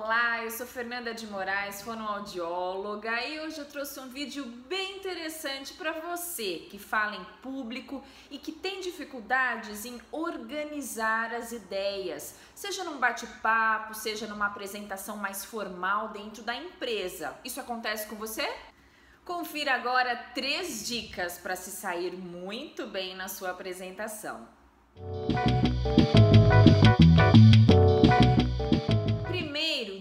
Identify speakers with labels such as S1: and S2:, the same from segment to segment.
S1: Olá, eu sou Fernanda de Moraes, fonoaudióloga e hoje eu trouxe um vídeo bem interessante para você que fala em público e que tem dificuldades em organizar as ideias, seja num bate-papo, seja numa apresentação mais formal dentro da empresa. Isso acontece com você? Confira agora três dicas para se sair muito bem na sua apresentação.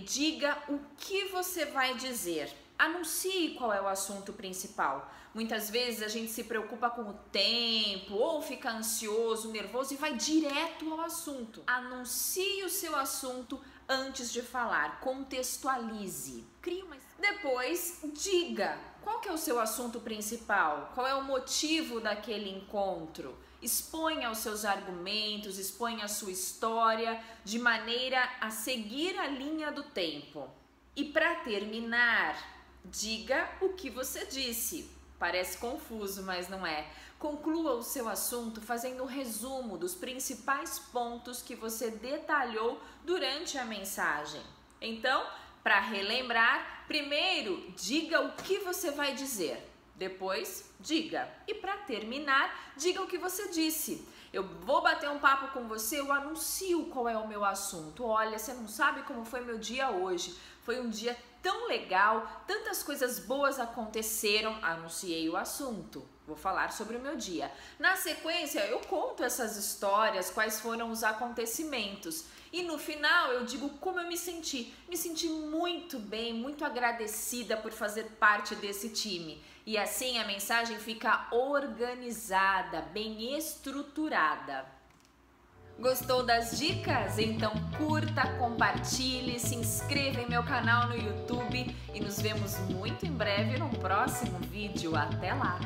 S1: Diga o que você vai dizer. Anuncie qual é o assunto principal. Muitas vezes a gente se preocupa com o tempo ou fica ansioso, nervoso e vai direto ao assunto. Anuncie o seu assunto antes de falar, contextualize. Crie uma... Depois, diga qual que é o seu assunto principal, qual é o motivo daquele encontro. Exponha os seus argumentos, exponha a sua história de maneira a seguir a linha do tempo. E para terminar, diga o que você disse. Parece confuso, mas não é. Conclua o seu assunto fazendo um resumo dos principais pontos que você detalhou durante a mensagem. Então, para relembrar, primeiro diga o que você vai dizer. Depois, diga. E para terminar, diga o que você disse. Eu vou bater um papo com você, eu anuncio qual é o meu assunto. Olha, você não sabe como foi meu dia hoje. Foi um dia tão legal, tantas coisas boas aconteceram. Anunciei o assunto. Vou falar sobre o meu dia. Na sequência, eu conto essas histórias, quais foram os acontecimentos. E no final eu digo como eu me senti. Me senti muito bem, muito agradecida por fazer parte desse time. E assim a mensagem fica organizada, bem estruturada. Gostou das dicas? Então curta, compartilhe, se inscreva em meu canal no YouTube e nos vemos muito em breve no próximo vídeo. Até lá!